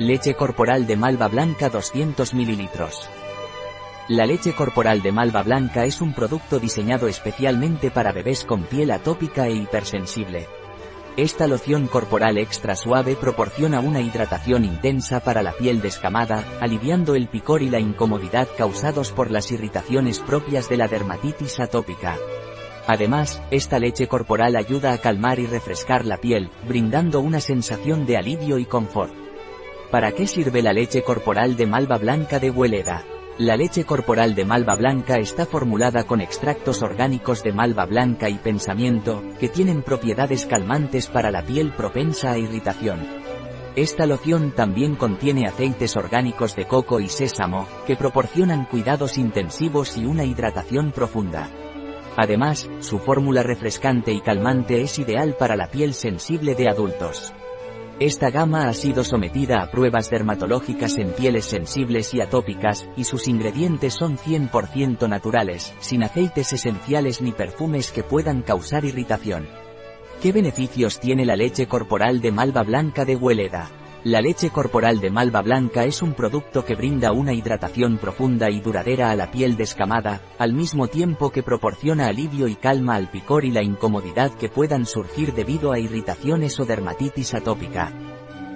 Leche corporal de malva blanca 200 ml. La leche corporal de malva blanca es un producto diseñado especialmente para bebés con piel atópica e hipersensible. Esta loción corporal extra suave proporciona una hidratación intensa para la piel descamada, aliviando el picor y la incomodidad causados por las irritaciones propias de la dermatitis atópica. Además, esta leche corporal ayuda a calmar y refrescar la piel, brindando una sensación de alivio y confort. ¿Para qué sirve la leche corporal de malva blanca de Hueleda? La leche corporal de malva blanca está formulada con extractos orgánicos de malva blanca y pensamiento, que tienen propiedades calmantes para la piel propensa a irritación. Esta loción también contiene aceites orgánicos de coco y sésamo, que proporcionan cuidados intensivos y una hidratación profunda. Además, su fórmula refrescante y calmante es ideal para la piel sensible de adultos. Esta gama ha sido sometida a pruebas dermatológicas en pieles sensibles y atópicas, y sus ingredientes son 100% naturales, sin aceites esenciales ni perfumes que puedan causar irritación. ¿Qué beneficios tiene la leche corporal de malva blanca de Hueleda? La leche corporal de malva blanca es un producto que brinda una hidratación profunda y duradera a la piel descamada, al mismo tiempo que proporciona alivio y calma al picor y la incomodidad que puedan surgir debido a irritaciones o dermatitis atópica.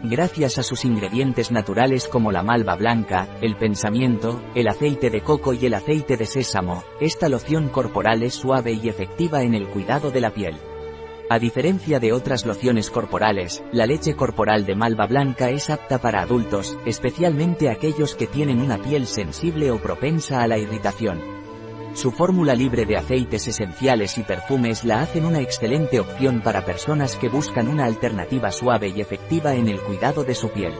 Gracias a sus ingredientes naturales como la malva blanca, el pensamiento, el aceite de coco y el aceite de sésamo, esta loción corporal es suave y efectiva en el cuidado de la piel. A diferencia de otras lociones corporales, la leche corporal de malva blanca es apta para adultos, especialmente aquellos que tienen una piel sensible o propensa a la irritación. Su fórmula libre de aceites esenciales y perfumes la hacen una excelente opción para personas que buscan una alternativa suave y efectiva en el cuidado de su piel.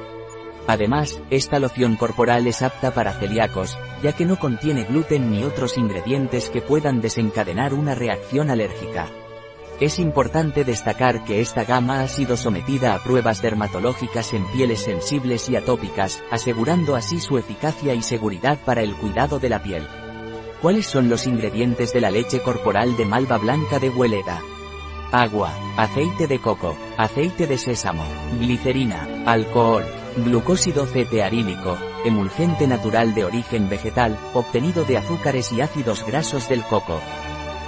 Además, esta loción corporal es apta para celíacos, ya que no contiene gluten ni otros ingredientes que puedan desencadenar una reacción alérgica. Es importante destacar que esta gama ha sido sometida a pruebas dermatológicas en pieles sensibles y atópicas, asegurando así su eficacia y seguridad para el cuidado de la piel. ¿Cuáles son los ingredientes de la leche corporal de malva blanca de Hueleda? Agua, aceite de coco, aceite de sésamo, glicerina, alcohol, glucósido cetearílico, emulgente natural de origen vegetal, obtenido de azúcares y ácidos grasos del coco.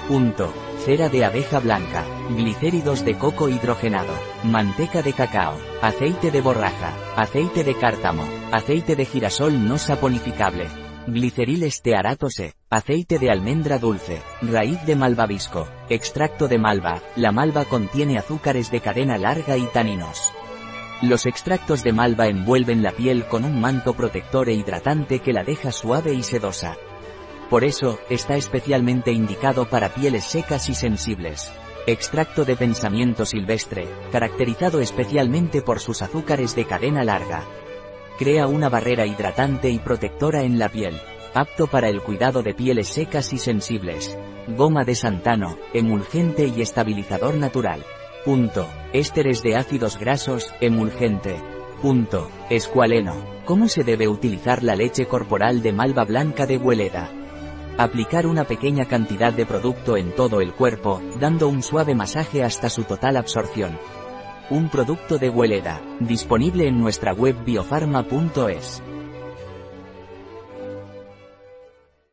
Punto cera de abeja blanca, glicéridos de coco hidrogenado, manteca de cacao, aceite de borraja, aceite de cártamo, aceite de girasol no saponificable, gliceril estearatose, aceite de almendra dulce, raíz de malvavisco, extracto de malva, la malva contiene azúcares de cadena larga y taninos. Los extractos de malva envuelven la piel con un manto protector e hidratante que la deja suave y sedosa. Por eso, está especialmente indicado para pieles secas y sensibles. Extracto de pensamiento silvestre, caracterizado especialmente por sus azúcares de cadena larga. Crea una barrera hidratante y protectora en la piel, apto para el cuidado de pieles secas y sensibles. Goma de santano, emulgente y estabilizador natural. Punto. Ésteres de ácidos grasos, emulgente. Punto. Escualeno. ¿Cómo se debe utilizar la leche corporal de malva blanca de Hueleda? Aplicar una pequeña cantidad de producto en todo el cuerpo, dando un suave masaje hasta su total absorción. Un producto de Hueleda, disponible en nuestra web biofarma.es.